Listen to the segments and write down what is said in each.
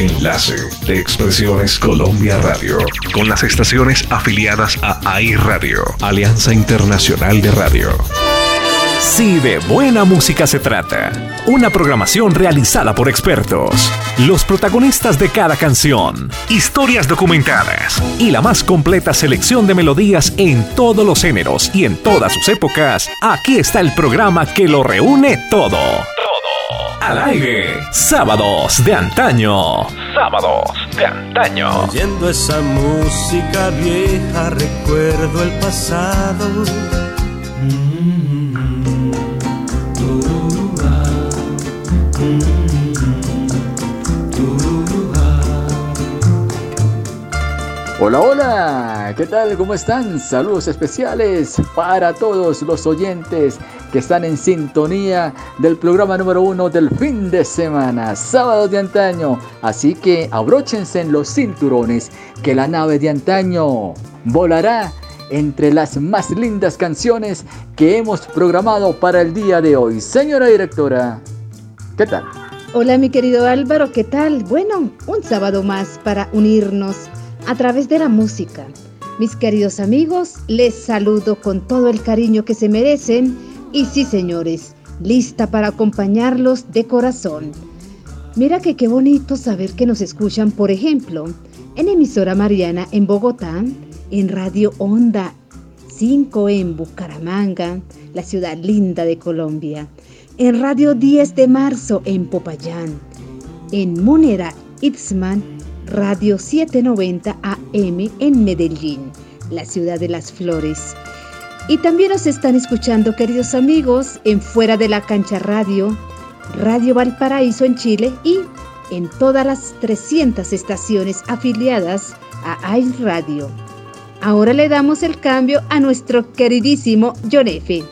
Enlace de Expresiones Colombia Radio. Con las estaciones afiliadas a AI Radio, Alianza Internacional de Radio. Si de buena música se trata, una programación realizada por expertos, los protagonistas de cada canción, historias documentadas y la más completa selección de melodías en todos los géneros y en todas sus épocas, aquí está el programa que lo reúne todo. Al aire, sábados de antaño. Sábados de antaño. Oyendo esa música vieja, recuerdo el pasado. Hola, hola, ¿qué tal? ¿Cómo están? Saludos especiales para todos los oyentes que están en sintonía del programa número uno del fin de semana, sábado de antaño. Así que abróchense en los cinturones que la nave de antaño volará entre las más lindas canciones que hemos programado para el día de hoy. Señora directora, ¿qué tal? Hola mi querido Álvaro, ¿qué tal? Bueno, un sábado más para unirnos a través de la música. Mis queridos amigos, les saludo con todo el cariño que se merecen y sí señores, lista para acompañarlos de corazón. Mira que qué bonito saber que nos escuchan, por ejemplo, en emisora Mariana en Bogotá, en Radio Onda 5 en Bucaramanga, la ciudad linda de Colombia, en Radio 10 de marzo en Popayán, en Monera Itzman Radio 790 AM en Medellín, la ciudad de las flores. Y también nos están escuchando, queridos amigos, en Fuera de la Cancha Radio, Radio Valparaíso en Chile y en todas las 300 estaciones afiliadas a iRadio. Ahora le damos el cambio a nuestro queridísimo John F.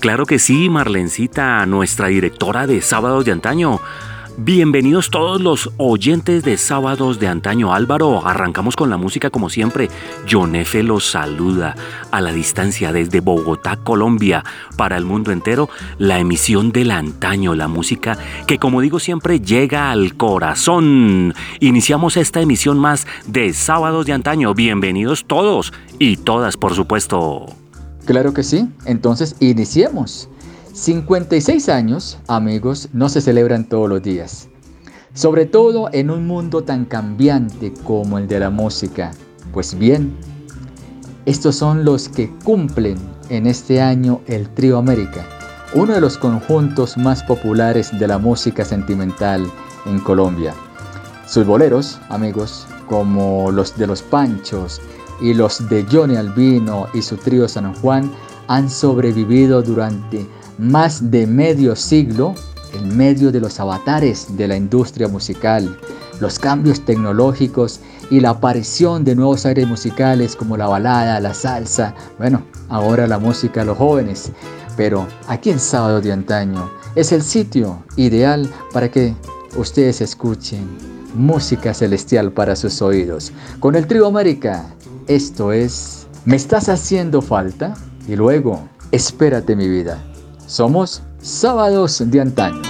Claro que sí, Marlencita, nuestra directora de Sábados de Antaño. Bienvenidos todos los oyentes de Sábados de Antaño Álvaro. Arrancamos con la música como siempre. John los saluda a la distancia desde Bogotá, Colombia, para el mundo entero. La emisión del antaño, la música que como digo siempre llega al corazón. Iniciamos esta emisión más de Sábados de Antaño. Bienvenidos todos y todas, por supuesto. Claro que sí. Entonces iniciemos. 56 años, amigos, no se celebran todos los días. Sobre todo en un mundo tan cambiante como el de la música. Pues bien, estos son los que cumplen en este año el Trío América, uno de los conjuntos más populares de la música sentimental en Colombia. Sus boleros, amigos, como los de los Panchos y los de Johnny Albino y su trío San Juan, han sobrevivido durante más de medio siglo en medio de los avatares de la industria musical, los cambios tecnológicos y la aparición de nuevos aires musicales como la balada, la salsa, bueno, ahora la música a los jóvenes. Pero aquí en Sábado de Antaño es el sitio ideal para que ustedes escuchen música celestial para sus oídos. Con el Trío América, esto es Me estás haciendo falta y luego Espérate mi vida. Somos Sábados de Antaño.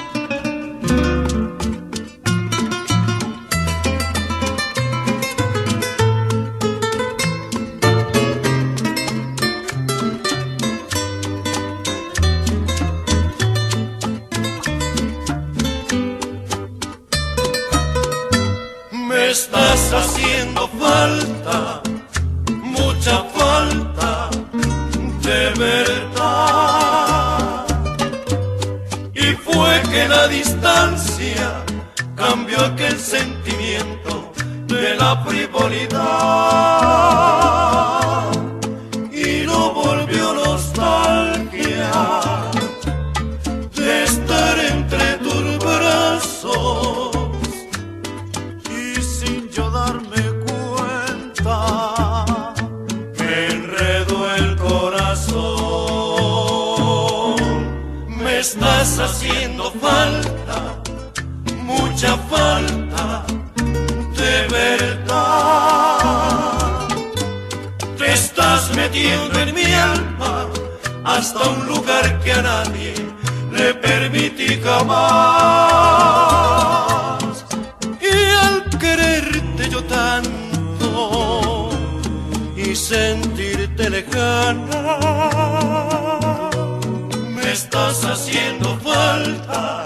Falta,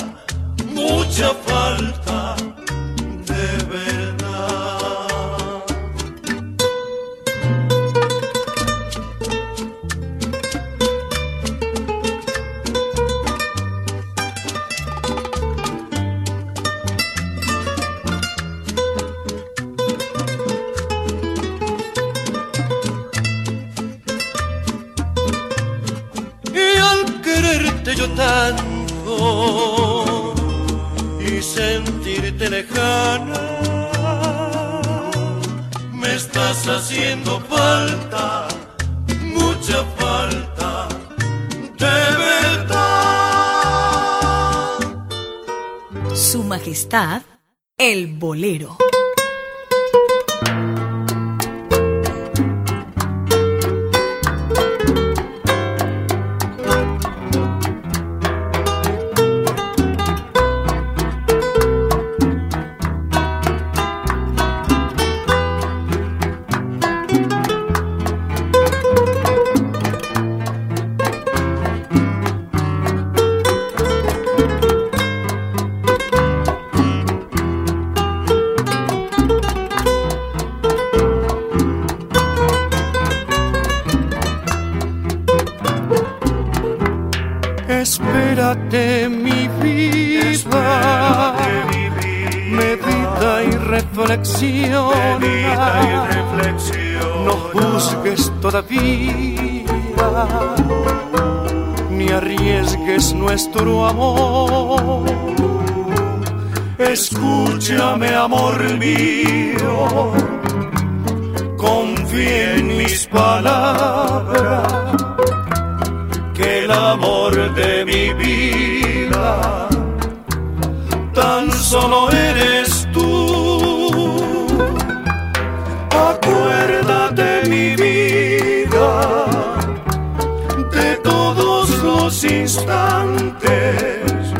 mucha falta, Majestad, el Bolero. Ni arriesgues nuestro amor. Escúchame, amor mío, confía en mis palabras que el amor de mi vida tan solo eres instantes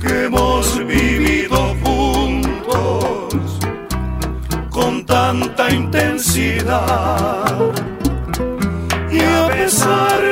que hemos vivido juntos con tanta intensidad. Y a pesar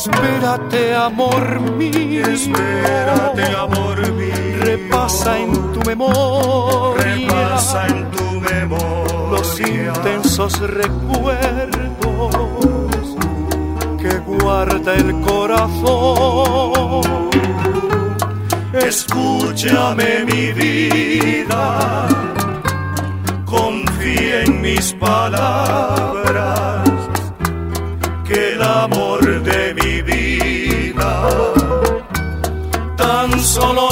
Espérate, amor mío. Espérate, amor mío. Repasa en tu memoria. Repasa en tu memoria. Los intensos recuerdos que guarda el corazón. Escúchame, mi vida. Confía en mis palabras tan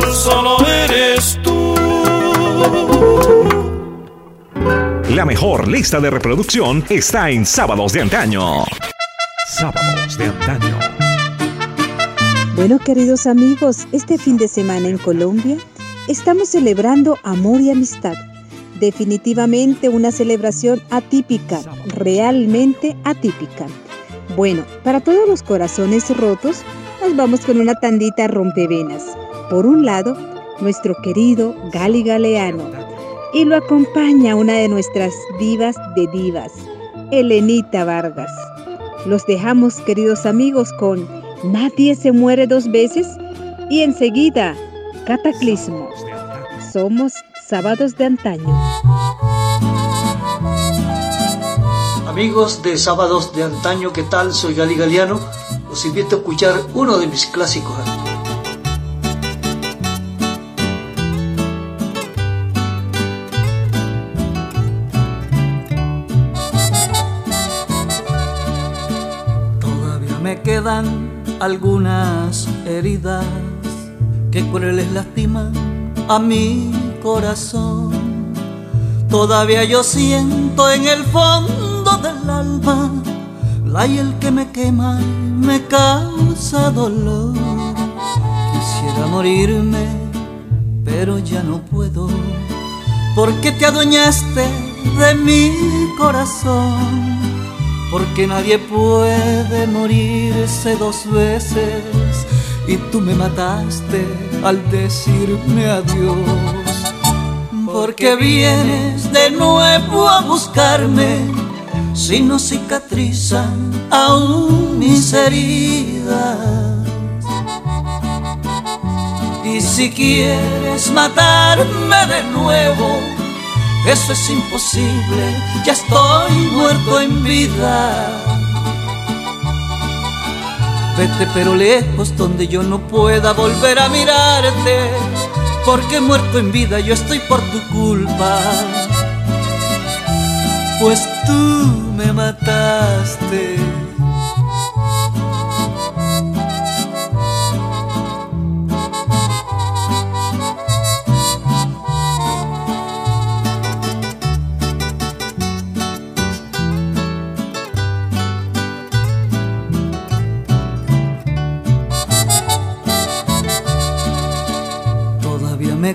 tan solo eres tú. La mejor lista de reproducción está en Sábados de Antaño. Sábados de Antaño. Bueno, queridos amigos, este fin de semana en Colombia estamos celebrando amor y amistad. Definitivamente una celebración atípica, realmente atípica. Bueno, para todos los corazones rotos, nos vamos con una tandita rompevenas. Por un lado, nuestro querido Gali Galeano. Y lo acompaña una de nuestras divas de divas, Elenita Vargas. Los dejamos, queridos amigos, con Nadie se muere dos veces y enseguida, Cataclismo. Somos sábados de antaño. Amigos de sábados de antaño, ¿qué tal? Soy Gali Galeano. Os invito a escuchar uno de mis clásicos quedan algunas heridas que crueles lastiman a mi corazón. Todavía yo siento en el fondo del alma la hiel que me quema me causa dolor. Quisiera morirme, pero ya no puedo, porque te adueñaste de mi corazón. Porque nadie puede morirse dos veces y tú me mataste al decirme adiós. Porque vienes de nuevo a buscarme si no cicatrizan aún mis heridas. Y si quieres matarme de nuevo, eso es imposible, ya estoy muerto en vida. Vete pero lejos donde yo no pueda volver a mirarte, porque muerto en vida yo estoy por tu culpa. Pues tú me mataste.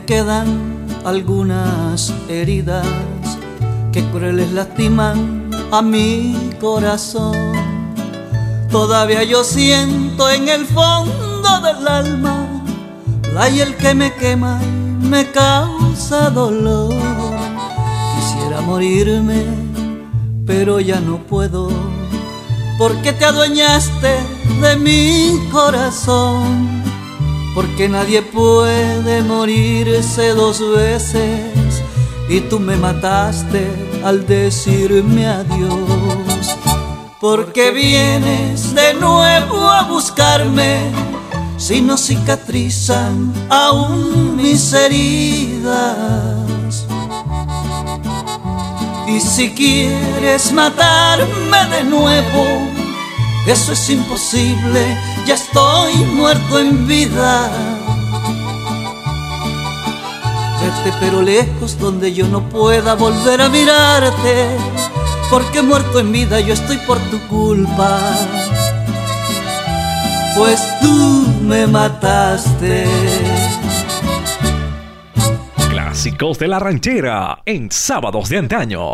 Quedan algunas heridas que crueles lastiman a mi corazón. Todavía yo siento en el fondo del alma la hiel que me quema y me causa dolor. Quisiera morirme, pero ya no puedo, porque te adueñaste de mi corazón. Porque nadie puede morirse dos veces y tú me mataste al decirme adiós. Porque vienes de nuevo a buscarme si no cicatrizan aún mis heridas. Y si quieres matarme de nuevo, eso es imposible, ya estoy muerto en vida. Vete pero lejos donde yo no pueda volver a mirarte, porque muerto en vida yo estoy por tu culpa. Pues tú me mataste. Clásicos de la ranchera en Sábados de Antaño.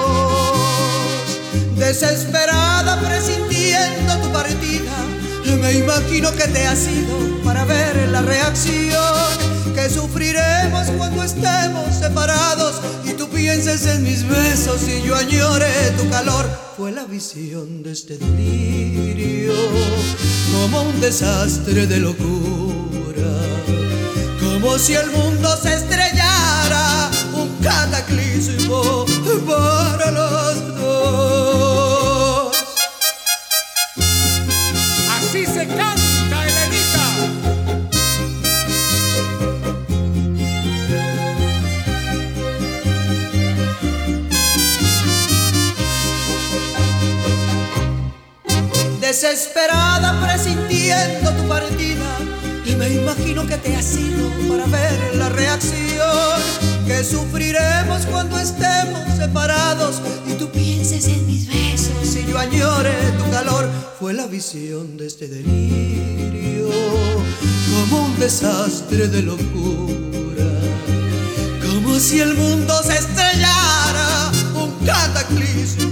Desesperada presintiendo tu partida, me imagino que te has ido para ver la reacción que sufriremos cuando estemos separados y tú pienses en mis besos y yo añore tu calor. Fue la visión de este delirio como un desastre de locura, como si el mundo se estrellara, un cataclismo para los desesperada presintiendo tu partida. Y me imagino que te has ido para ver la reacción que sufriremos cuando estemos separados y tú pienses en mis besos y yo añore tu calor. Fue la visión de este delirio como un desastre de locura, como si el mundo se estrellara, un cataclismo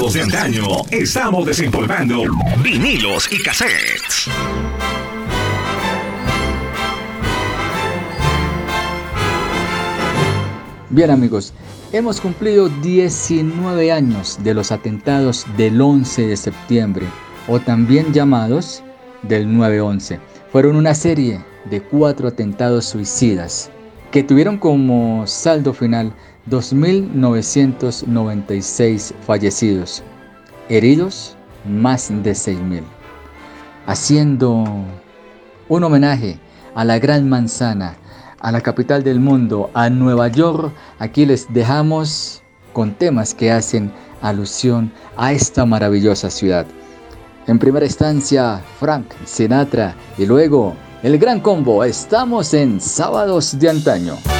De antaño estamos desempolvando vinilos y cassettes. Bien amigos, hemos cumplido 19 años de los atentados del 11 de septiembre, o también llamados del 9-11. Fueron una serie de cuatro atentados suicidas que tuvieron como saldo final 2.996 fallecidos, heridos más de 6.000. Haciendo un homenaje a la Gran Manzana, a la capital del mundo, a Nueva York, aquí les dejamos con temas que hacen alusión a esta maravillosa ciudad. En primera instancia, Frank Sinatra y luego el Gran Combo. Estamos en Sábados de Antaño.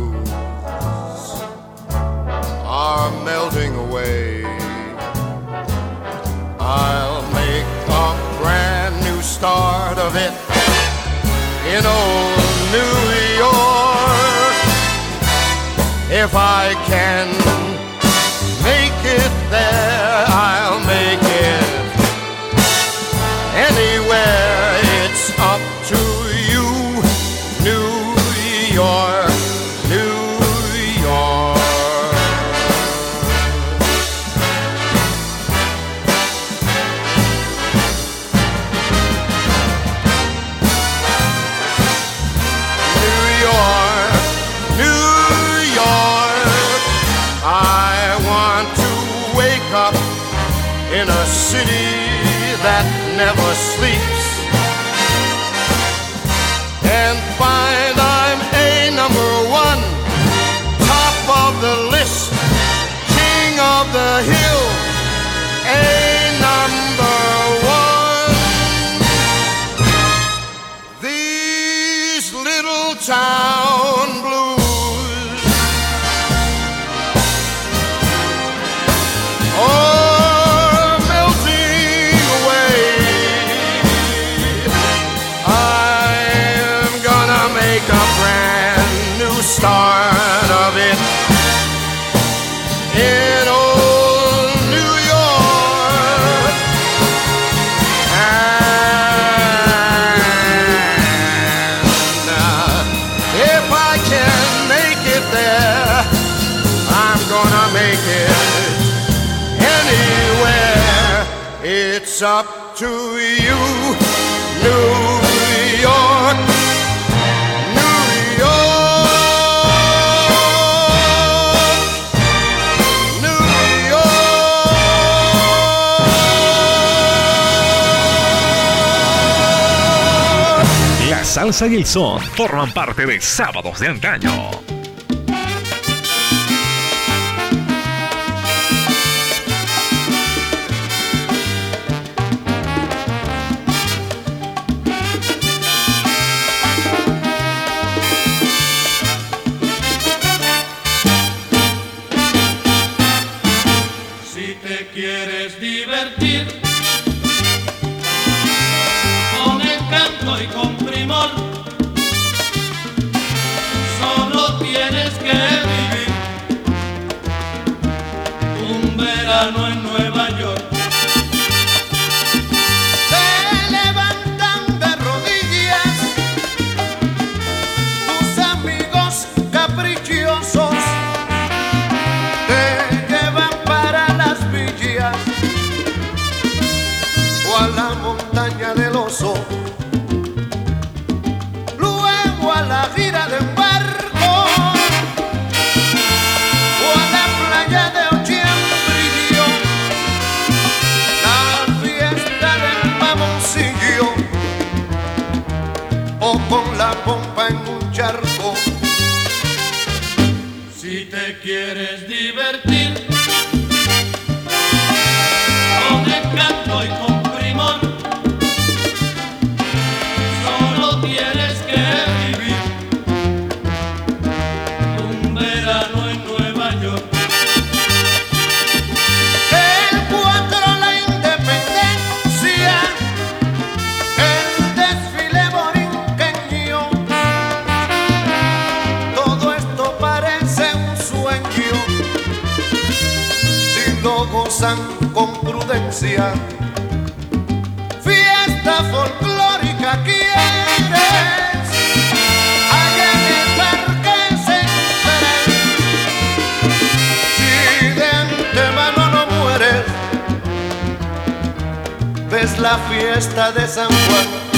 are melting away. I'll make a brand new start of it in old New York. If I can salsa y el son forman parte de Sábados de Antaño. quieres divertir. la fiesta de San Juan.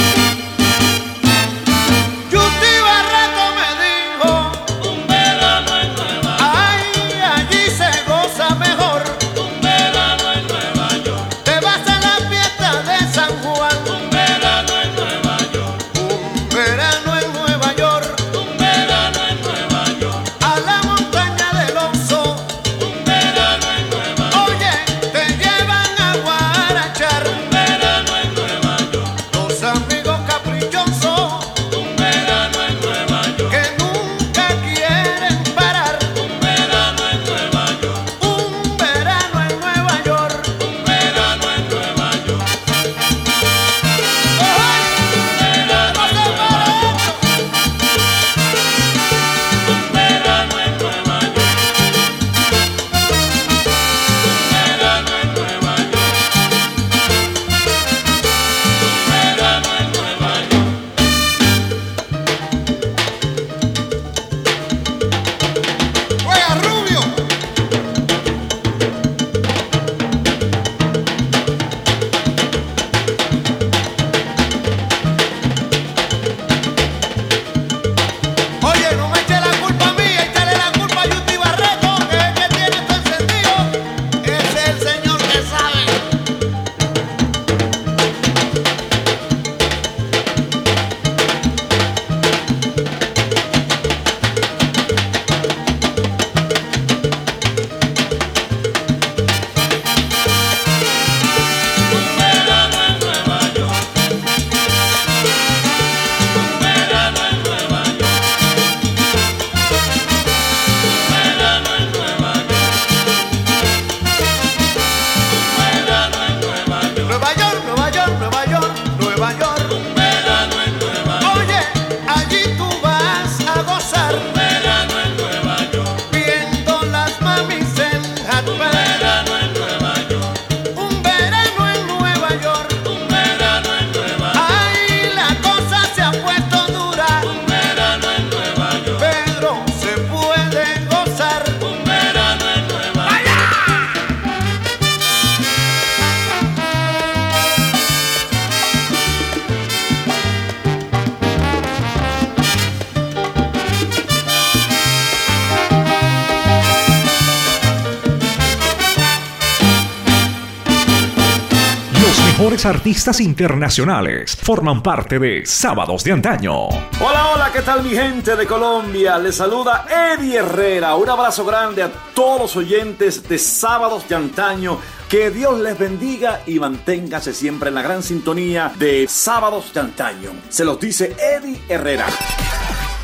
Mejores artistas internacionales forman parte de Sábados de Antaño. Hola, hola, ¿qué tal mi gente de Colombia? Les saluda Eddie Herrera. Un abrazo grande a todos los oyentes de Sábados de Antaño. Que Dios les bendiga y manténgase siempre en la gran sintonía de Sábados de Antaño. Se los dice Eddie Herrera.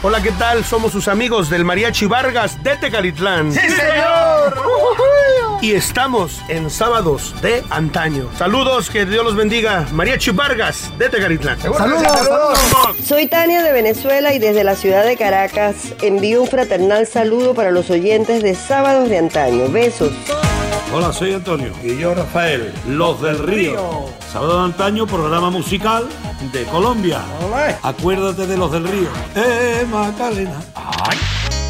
Hola, ¿qué tal? Somos sus amigos del Mariachi Vargas de Tecalitlán. ¡Sí, señor! Y estamos en sábados de antaño. Saludos, que Dios los bendiga. Mariachi Vargas de Tecalitlán. Saludos, saludos. Soy Tania de Venezuela y desde la ciudad de Caracas envío un fraternal saludo para los oyentes de Sábados de Antaño. Besos. Hola, soy Antonio. Y yo, Rafael. Los del Río. Sábado de Antaño, programa musical de Colombia. Acuérdate de los del Río. Eh, Macarena. Ay.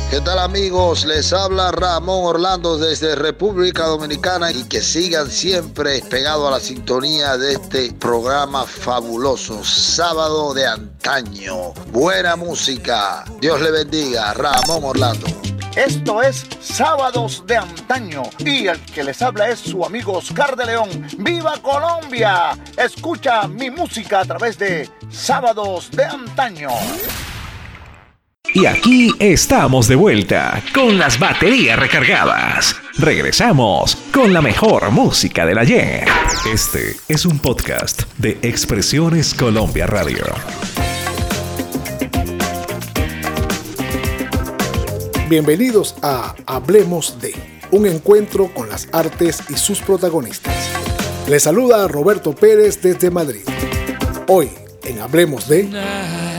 ¿Qué tal amigos? Les habla Ramón Orlando desde República Dominicana y que sigan siempre pegados a la sintonía de este programa fabuloso, sábado de antaño. Buena música. Dios le bendiga. Ramón Orlando. Esto es Sábados de Antaño y el que les habla es su amigo Oscar de León. ¡Viva Colombia! Escucha mi música a través de Sábados de Antaño. Y aquí estamos de vuelta con las baterías recargadas. Regresamos con la mejor música del ayer. Este es un podcast de Expresiones Colombia Radio. Bienvenidos a Hablemos de, un encuentro con las artes y sus protagonistas. Les saluda Roberto Pérez desde Madrid. Hoy, en Hablemos de...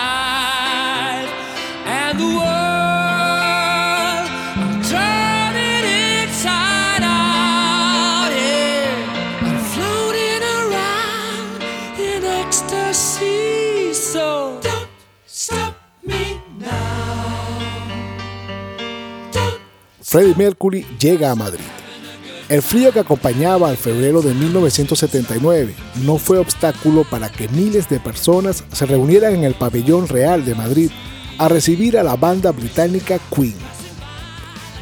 Freddie Mercury llega a Madrid. El frío que acompañaba al febrero de 1979 no fue obstáculo para que miles de personas se reunieran en el pabellón real de Madrid a recibir a la banda británica Queen.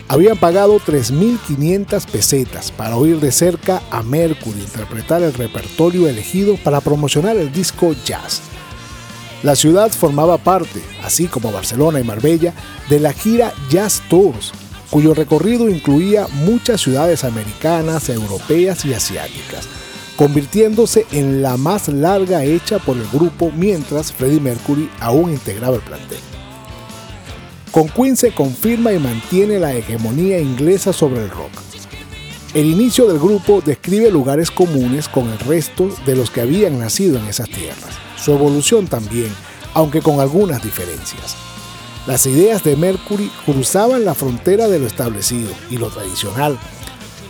Habían pagado 3.500 pesetas para oír de cerca a Mercury interpretar el repertorio elegido para promocionar el disco Jazz. La ciudad formaba parte, así como Barcelona y Marbella, de la gira Jazz Tours, cuyo recorrido incluía muchas ciudades americanas, europeas y asiáticas, convirtiéndose en la más larga hecha por el grupo mientras Freddie Mercury aún integraba el plantel. Con Queen se confirma y mantiene la hegemonía inglesa sobre el rock. El inicio del grupo describe lugares comunes con el resto de los que habían nacido en esas tierras. Su evolución también, aunque con algunas diferencias. Las ideas de Mercury cruzaban la frontera de lo establecido y lo tradicional.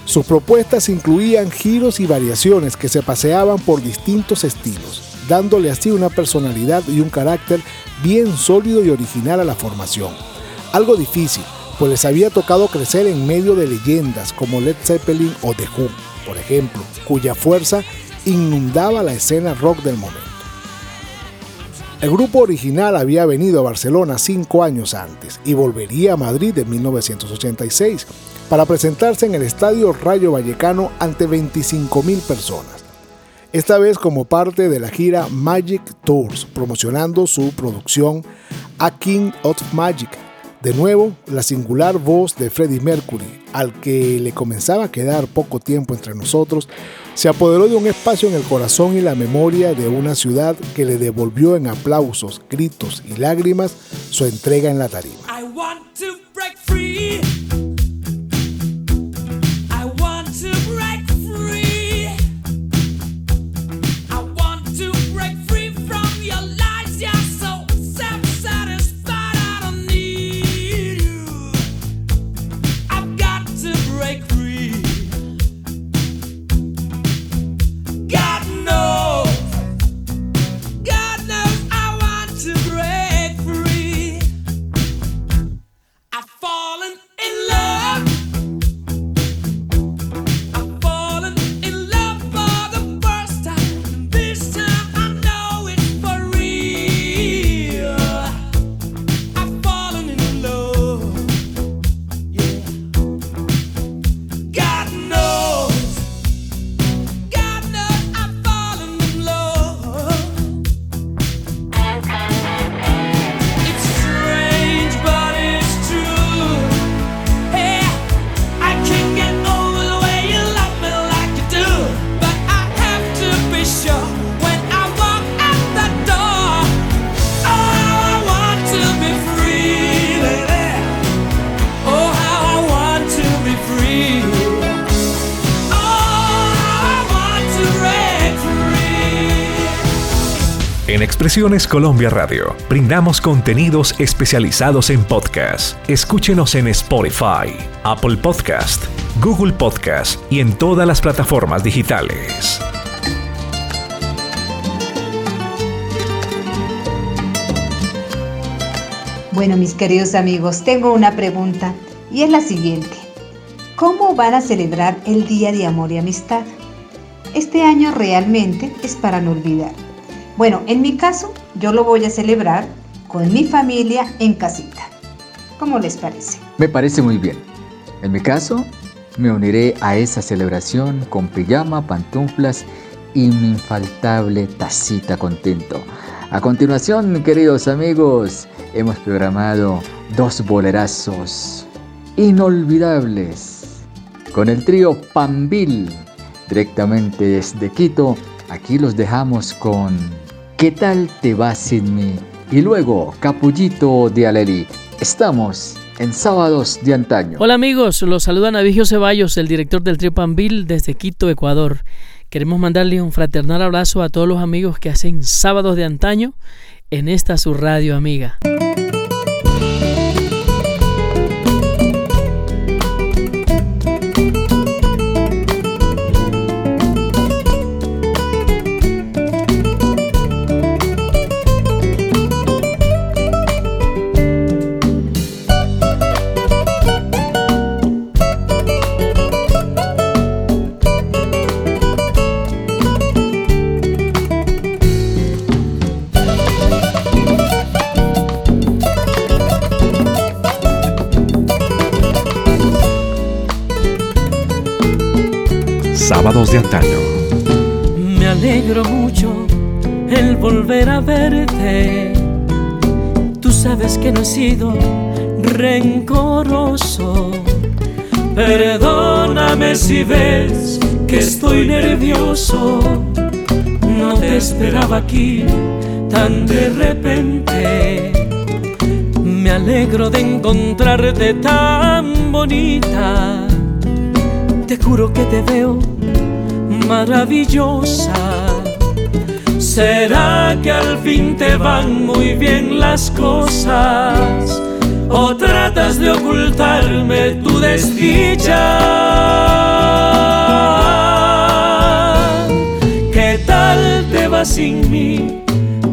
Sus propuestas incluían giros y variaciones que se paseaban por distintos estilos, dándole así una personalidad y un carácter bien sólido y original a la formación. Algo difícil, pues les había tocado crecer en medio de leyendas como Led Zeppelin o The Who, por ejemplo, cuya fuerza inundaba la escena rock del momento. El grupo original había venido a Barcelona cinco años antes y volvería a Madrid en 1986 para presentarse en el Estadio Rayo Vallecano ante 25.000 personas. Esta vez como parte de la gira Magic Tours, promocionando su producción A King of Magic. De nuevo, la singular voz de Freddie Mercury, al que le comenzaba a quedar poco tiempo entre nosotros, se apoderó de un espacio en el corazón y la memoria de una ciudad que le devolvió en aplausos, gritos y lágrimas su entrega en la tarima. En Expresiones Colombia Radio brindamos contenidos especializados en podcast. Escúchenos en Spotify, Apple Podcast, Google Podcast y en todas las plataformas digitales. Bueno, mis queridos amigos, tengo una pregunta y es la siguiente. ¿Cómo van a celebrar el Día de Amor y Amistad? Este año realmente es para no olvidar. Bueno, en mi caso, yo lo voy a celebrar con mi familia en casita. ¿Cómo les parece? Me parece muy bien. En mi caso, me uniré a esa celebración con pijama, pantuflas y mi infaltable tacita contento. A continuación, queridos amigos, hemos programado dos bolerazos inolvidables con el trío Pambil directamente desde Quito. Aquí los dejamos con ¿Qué tal te va sin mí? Y luego Capullito de Aleli. Estamos en sábados de antaño. Hola amigos, los saluda Navigio Ceballos, el director del Pambil desde Quito, Ecuador. Queremos mandarle un fraternal abrazo a todos los amigos que hacen sábados de antaño en esta su radio amiga. De antaño. Me alegro mucho el volver a verte. Tú sabes que no he sido rencoroso. Perdóname si ves que estoy nervioso. No te esperaba aquí tan de repente. Me alegro de encontrarte tan bonita. Te juro que te veo maravillosa. ¿Será que al fin te van muy bien las cosas? ¿O tratas de ocultarme tu desdicha? ¿Qué tal te va sin mí?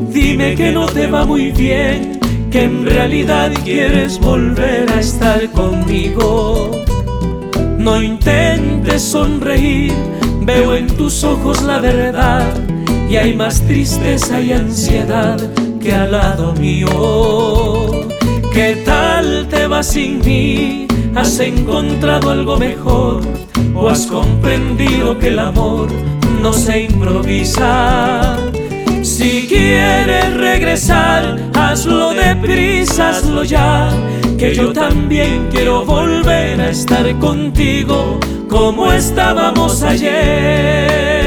Dime que no te va muy bien, que en realidad quieres volver a estar conmigo. No intentes sonreír, veo en tus ojos la verdad y hay más tristeza y ansiedad que al lado mío. ¿Qué tal te va sin mí? ¿Has encontrado algo mejor? ¿O has comprendido que el amor no se improvisa? Si quieres regresar, hazlo deprisa, hazlo ya, que yo también quiero volver a estar contigo como estábamos ayer.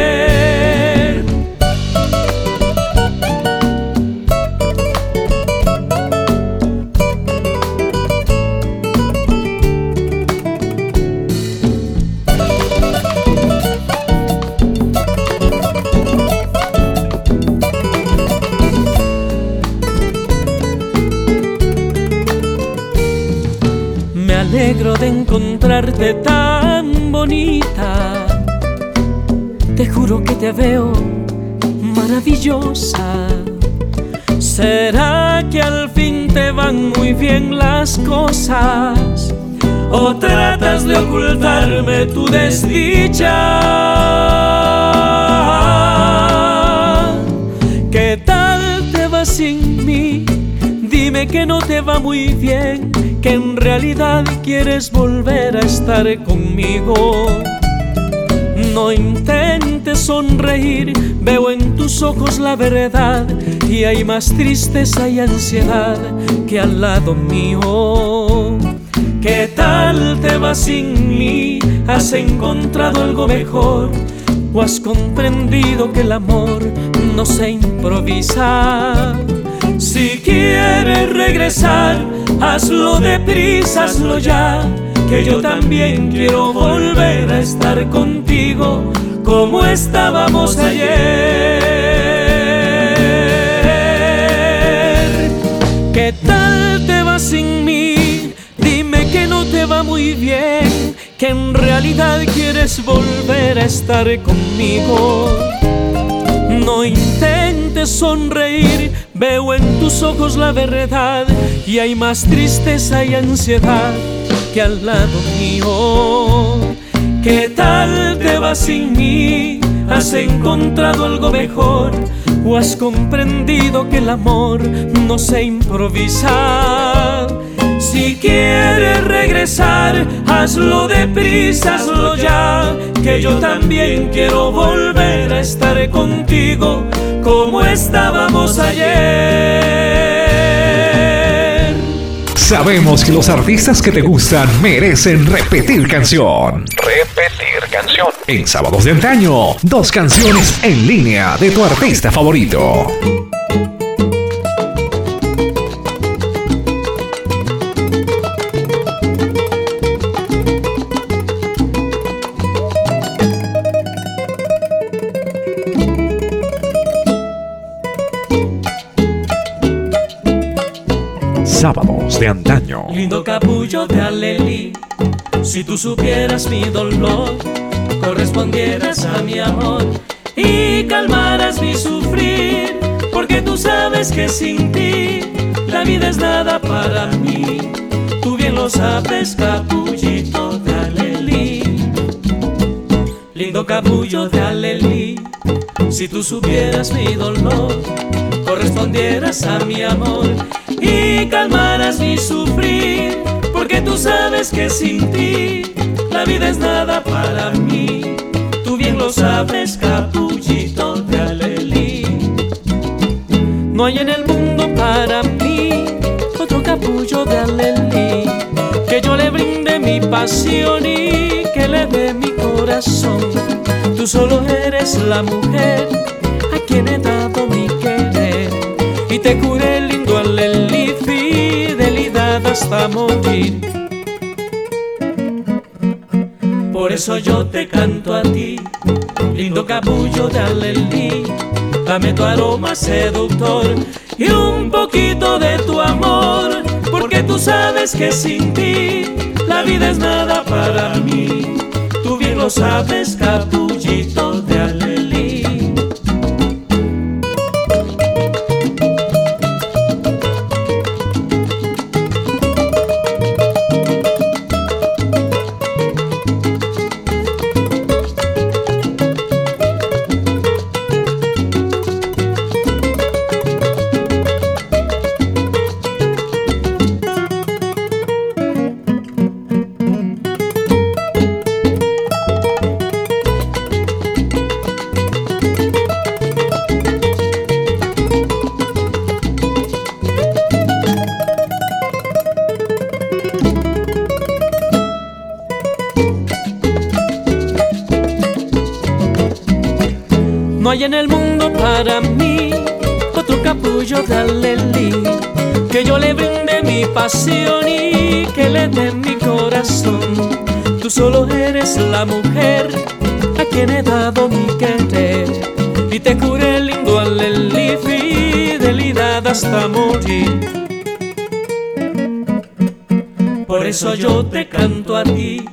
Me alegro de encontrarte tan Te juro que te veo maravillosa. ¿Será que al fin te van muy bien las cosas? ¿O tratas de ocultarme tu desdicha? ¿Qué tal te va sin mí? Que no te va muy bien, que en realidad quieres volver a estar conmigo. No intentes sonreír, veo en tus ojos la verdad y hay más tristeza y ansiedad que al lado mío. ¿Qué tal te va sin mí? ¿Has encontrado algo mejor? ¿O has comprendido que el amor no se improvisa? Si quieres regresar, hazlo deprisa, hazlo ya, que yo también quiero volver a estar contigo como estábamos ayer. ¿Qué tal te va sin mí? Dime que no te va muy bien, que en realidad quieres volver a estar conmigo. No intentes sonreír, veo en tus ojos la verdad y hay más tristeza y ansiedad que al lado mío. ¿Qué tal te va sin mí? ¿Has encontrado algo mejor? ¿O has comprendido que el amor no se improvisa? Si quieres regresar, hazlo deprisa, hazlo ya, que yo también quiero volver a estar contigo como estábamos ayer. Sabemos que los artistas que te gustan merecen repetir canción. Repetir canción. En Sábados de Antaño, dos canciones en línea de tu artista favorito. De Antaño. Lindo capullo de alelí, si tú supieras mi dolor, correspondieras a mi amor y calmaras mi sufrir, porque tú sabes que sin ti la vida es nada para mí. Tú bien lo sabes, capullito de alelí. Lindo capullo de alelí, si tú supieras mi dolor, correspondieras a mi amor y calmaras mi sufrir, porque tú sabes que sin ti la vida es nada para mí. Tú bien lo sabes, capullito de alelí. No hay en el mundo para mí otro capullo de alelí que yo le brinde mi pasión y que le dé mi corazón. Tú solo eres la mujer a quien he dado mi querer y te curé hasta morir. Por eso yo te canto a ti, lindo capullo de alelí. Dame tu aroma seductor y un poquito de tu amor, porque tú sabes que sin ti la vida es nada para mí. Tú bien lo sabes, capullito No hay en el mundo para mí otro capullo de alelí que yo le brinde mi pasión y que le dé mi corazón. Tú solo eres la mujer a quien he dado mi querer y te curé lindo alelí, fidelidad hasta morir. Por eso yo te canto a ti,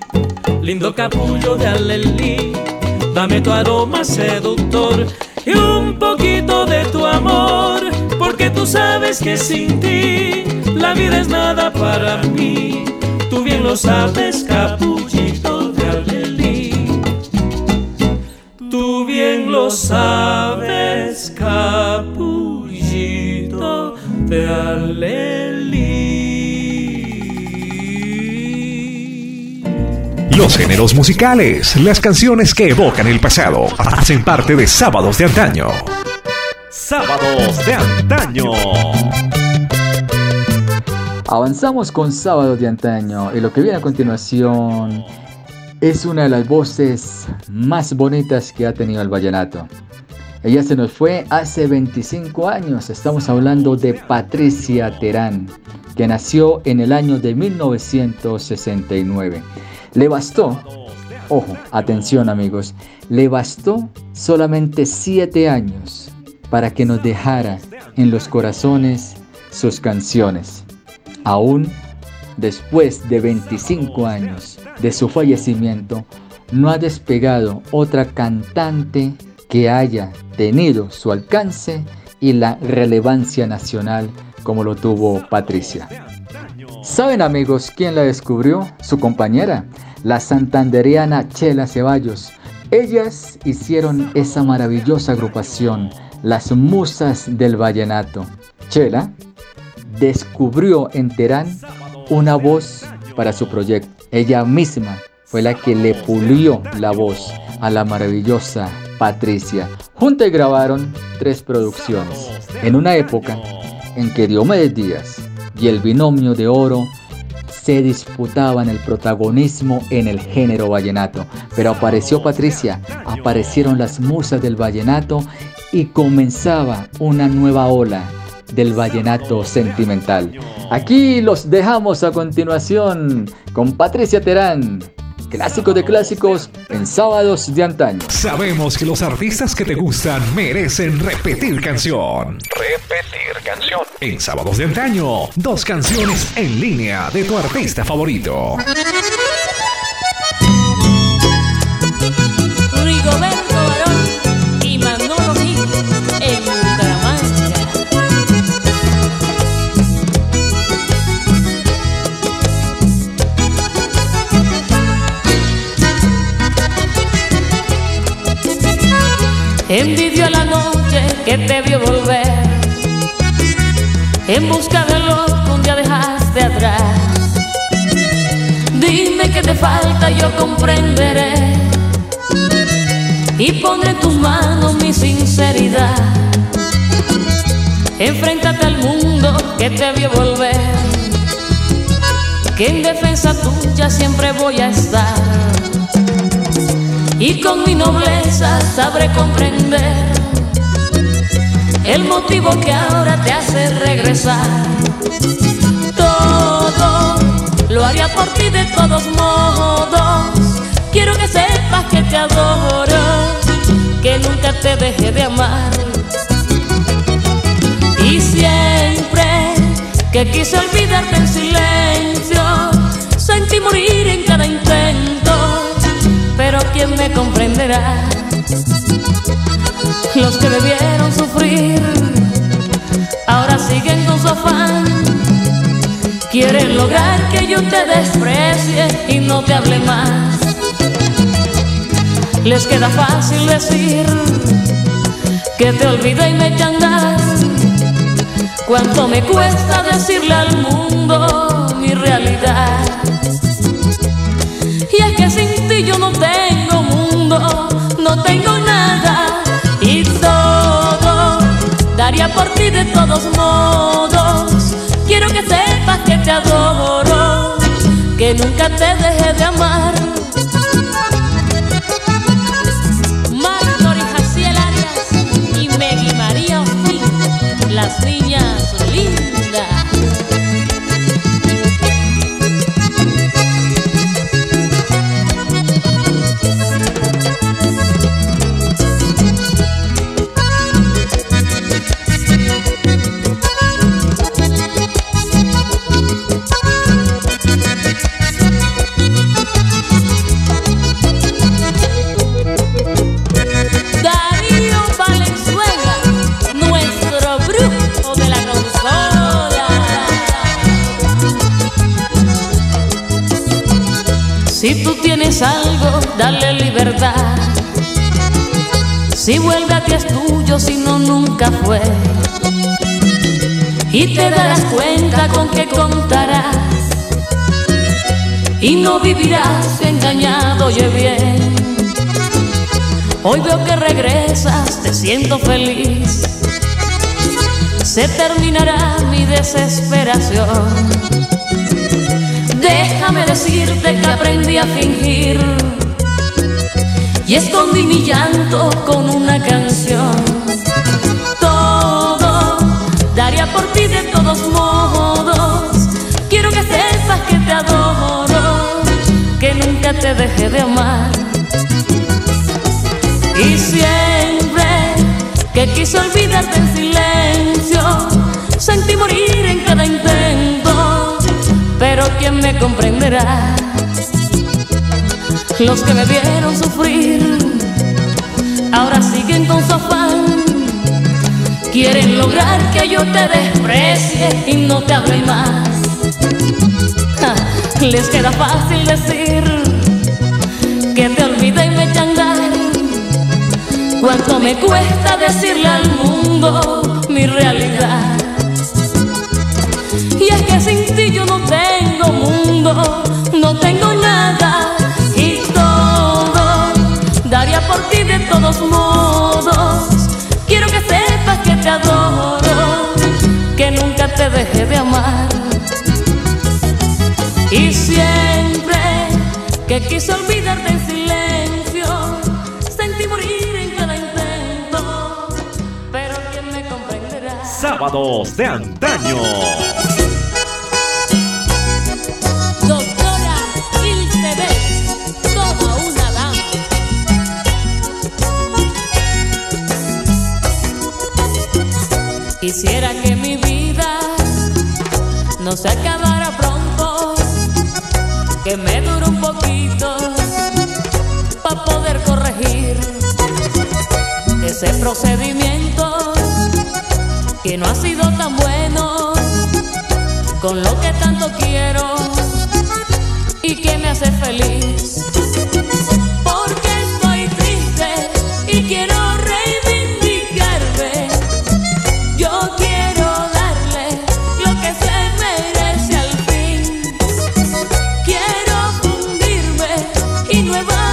lindo capullo de alelí. Dame tu aroma seductor y un poquito de tu amor, porque tú sabes que sin ti la vida es nada para mí. Tú bien lo sabes, capullito de alelí. Tú bien lo sabes, Los géneros musicales, las canciones que evocan el pasado, hacen parte de Sábados de Antaño. Sábados de Antaño. Avanzamos con Sábados de Antaño y lo que viene a continuación es una de las voces más bonitas que ha tenido el vallenato. Ella se nos fue hace 25 años, estamos hablando de Patricia Terán, que nació en el año de 1969. Le bastó, ojo, atención amigos, le bastó solamente siete años para que nos dejara en los corazones sus canciones. Aún después de 25 años de su fallecimiento, no ha despegado otra cantante que haya tenido su alcance y la relevancia nacional como lo tuvo Patricia. ¿Saben amigos quién la descubrió? Su compañera, la santanderiana Chela Ceballos. Ellas hicieron esa maravillosa agrupación, las Musas del Vallenato. Chela descubrió en Terán una voz para su proyecto. Ella misma fue la que le pulió la voz a la maravillosa Patricia. Juntas grabaron tres producciones. En una época en que Diomedes Díaz y el binomio de oro se disputaban el protagonismo en el género vallenato. Pero apareció Patricia, aparecieron las musas del vallenato y comenzaba una nueva ola del vallenato sentimental. Aquí los dejamos a continuación con Patricia Terán. Clásico de clásicos en sábados de antaño. Sabemos que los artistas que te gustan merecen repetir canción. Repetir canción. En sábados de antaño, dos canciones en línea de tu artista favorito. Rigoberto Envidio la noche que te vio volver en busca de lo que un día dejaste atrás. Dime que te falta, yo comprenderé y pondré en tus manos mi sinceridad. Enfréntate al mundo que te vio volver, que en defensa tuya siempre voy a estar. Y con mi nobleza sabré comprender el motivo que ahora te hace regresar. Todo lo haría por ti de todos modos. Quiero que sepas que te adoro, que nunca te dejé de amar. Y siempre que quise olvidarte en silencio, sentí morir en cada intento. Pero ¿quién me comprenderá? Los que debieron sufrir ahora siguen con su afán. Quieren lograr que yo te desprecie y no te hable más. Les queda fácil decir que te olvidé y me andar. Cuánto me cuesta decirle al mundo mi realidad. Tengo nada y todo daría por ti de todos modos. Quiero que sepas que te adoro, que nunca te dejé de amar. Y no vivirás engañado, oye bien. Hoy veo que regresas, te siento feliz. Se terminará mi desesperación. Déjame decirte que aprendí a fingir y escondí mi llanto con una canción. Todo daría por ti de todos modos. Quiero que sepas que te adoro, que nunca te dejé de amar. Y siempre que quise olvidarte en silencio, sentí morir en cada intento, pero ¿quién me comprenderá? Los que me vieron sufrir, ahora siguen con su afán. Quieren lograr que yo te desprecie y no te hable más. Les queda fácil decir que te olvidé y me changar. Cuánto me cuesta decirle al mundo mi realidad. Y es que sin ti yo no tengo mundo, no tengo nada y todo daría por ti de todos modos. Quiero que sepas que te adoro, que nunca te dejé de amar. Y siempre que quise olvidarte en silencio, sentí morir en cada intento, pero quien me comprenderá. Sábados de antaño. Doctora Vélez, toda una dama. Quisiera que mi vida no se acabara que me dure un poquito para poder corregir ese procedimiento que no ha sido tan bueno con lo que tanto quiero y que me hace feliz. Y nuevamente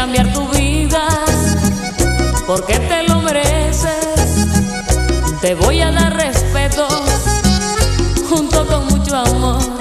cambiar tu vida porque te lo mereces. Te voy a dar respeto junto con mucho amor.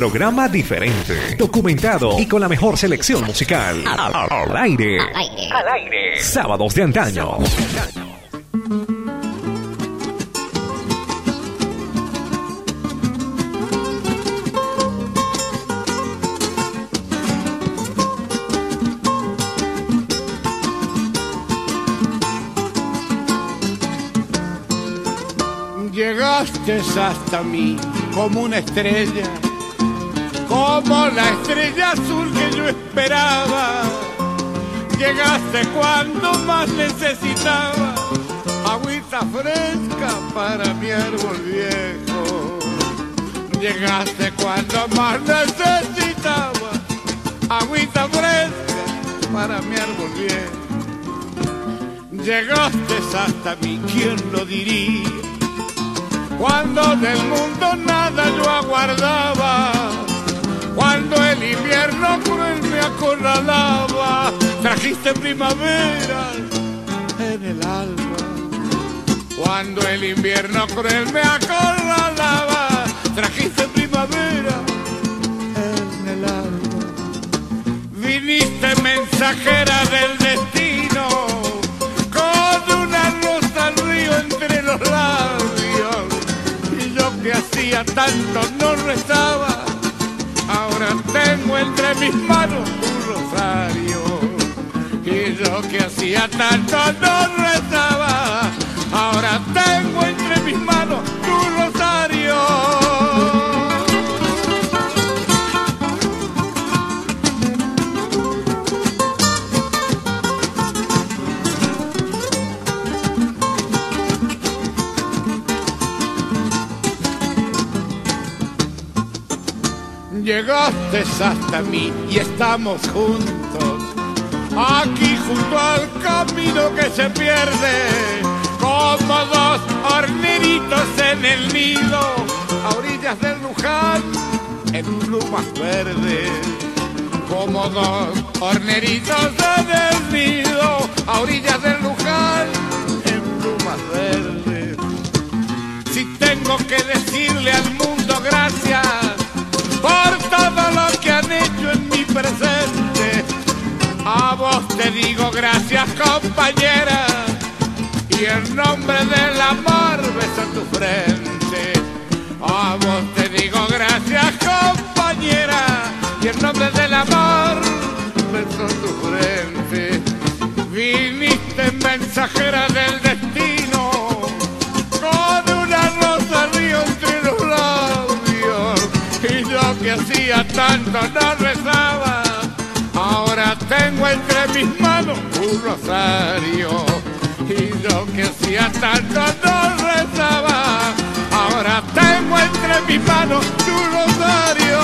programa diferente, documentado y con la mejor selección musical. Al, aire. al aire. Al aire. Sábados de antaño. Llegaste hasta mí como una estrella como la estrella azul que yo esperaba. Llegaste cuando más necesitaba agüita fresca para mi árbol viejo. Llegaste cuando más necesitaba agüita fresca para mi árbol viejo. Llegaste hasta mí, ¿quién lo diría? Cuando del mundo nada yo aguardaba, cuando el invierno cruel me acorralaba, trajiste primavera en el alma. Cuando el invierno cruel me acorralaba, trajiste primavera en el alma. Viniste mensajera del destino, con una rosa al río entre los labios. Y yo que hacía tanto no rezaba, entre mis manos un rosario. Y yo que hacía tanto no rezaba, ahora tengo entre mis manos Llegaste hasta mí y estamos juntos, aquí junto al camino que se pierde, como dos horneritos en el nido, a orillas del Luján, en plumas verdes. Como dos horneritos en el nido, a orillas del Luján, en plumas verdes. Si tengo que decirle al mundo gracias por presente. A vos te digo gracias compañera y en nombre del amor beso tu frente. A vos te digo gracias compañera y en nombre del amor beso tu frente. Viniste mensajera del destino tanto no rezaba, ahora tengo entre mis manos un rosario. Y yo que hacía tanto no rezaba, ahora tengo entre mis manos tu rosario.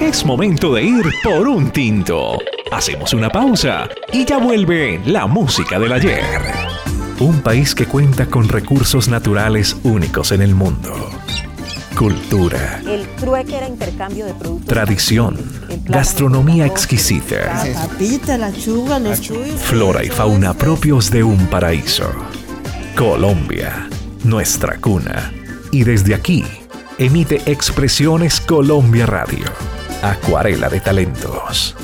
Es momento de ir por un tinto. Hacemos una pausa y ya vuelve la música del ayer. Un país que cuenta con recursos naturales únicos en el mundo. Cultura, El trueque era intercambio de productos. tradición, gastronomía exquisita, La papita, la chuga, los chuyos. flora y fauna propios de un paraíso. Colombia, nuestra cuna. Y desde aquí, emite Expresiones Colombia Radio. Acuarela de talentos.